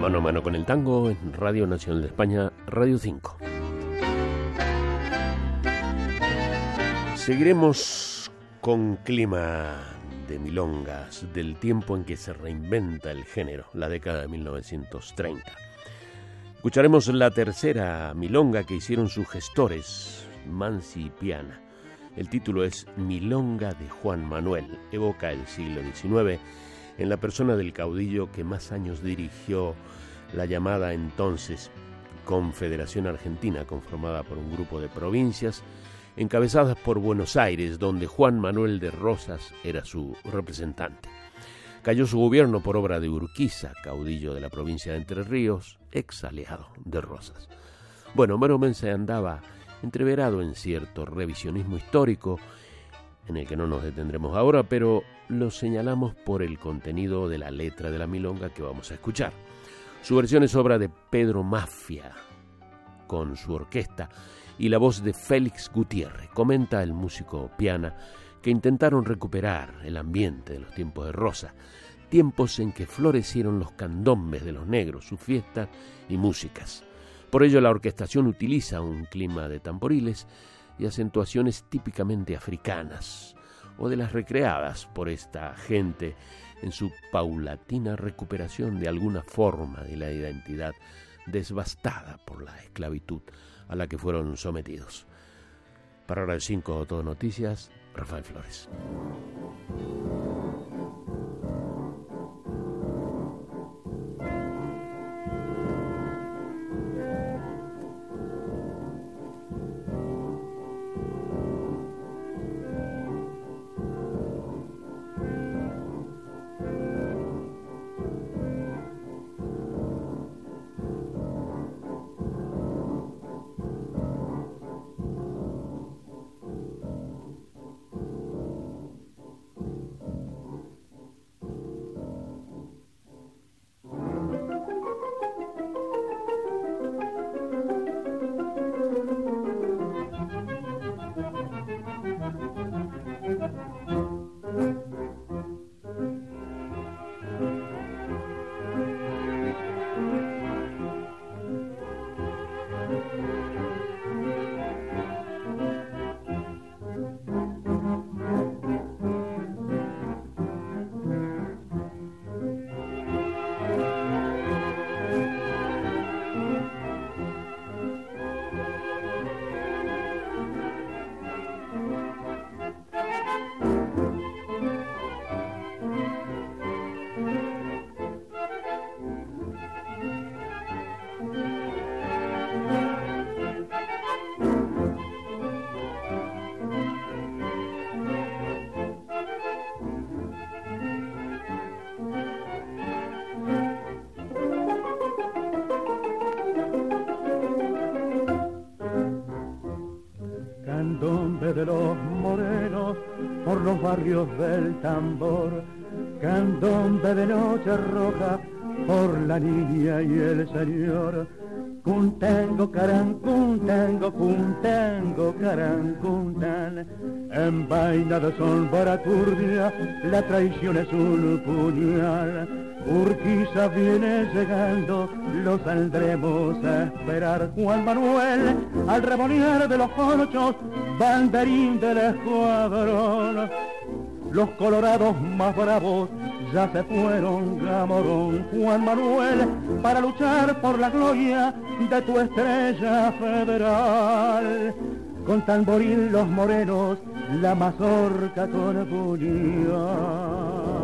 Mano a mano con el tango en Radio Nacional de España, Radio 5. Seguiremos con clima de milongas del tiempo en que se reinventa el género, la década de 1930. Escucharemos la tercera milonga que hicieron sus gestores, Mansi y Piana. El título es Milonga de Juan Manuel, evoca el siglo XIX en la persona del caudillo que más años dirigió la llamada entonces Confederación Argentina, conformada por un grupo de provincias encabezadas por Buenos Aires, donde Juan Manuel de Rosas era su representante. Cayó su gobierno por obra de Urquiza, caudillo de la provincia de Entre Ríos, ex aliado de Rosas. Bueno, Homero Mense andaba entreverado en cierto revisionismo histórico, en el que no nos detendremos ahora, pero lo señalamos por el contenido de la letra de la milonga que vamos a escuchar. Su versión es obra de Pedro Mafia, con su orquesta, y la voz de Félix Gutiérrez. Comenta el músico Piana que intentaron recuperar el ambiente de los tiempos de Rosa, tiempos en que florecieron los candombes de los negros, sus fiestas y músicas. Por ello la orquestación utiliza un clima de tamboriles y acentuaciones típicamente africanas o de las recreadas por esta gente en su paulatina recuperación de alguna forma de la identidad desbastada por la esclavitud a la que fueron sometidos. Para el 5 Todo Noticias, Rafael Flores. De los morenos por los barrios del tambor, candombe de noche roja por la niña y el señor. Cuntengo, carancuntengo, cuntengo, carancuntan. En vaina de sol baracurdia, la traición es un puñal. Urquiza viene llegando, lo saldremos a esperar. Juan Manuel, al remonear de los conchos, banderín del escuadrón. Los colorados más bravos ya se fueron, Gamorón, Juan Manuel, para luchar por la gloria de tu estrella federal. Con tamboril los morenos, la mazorca con puñal.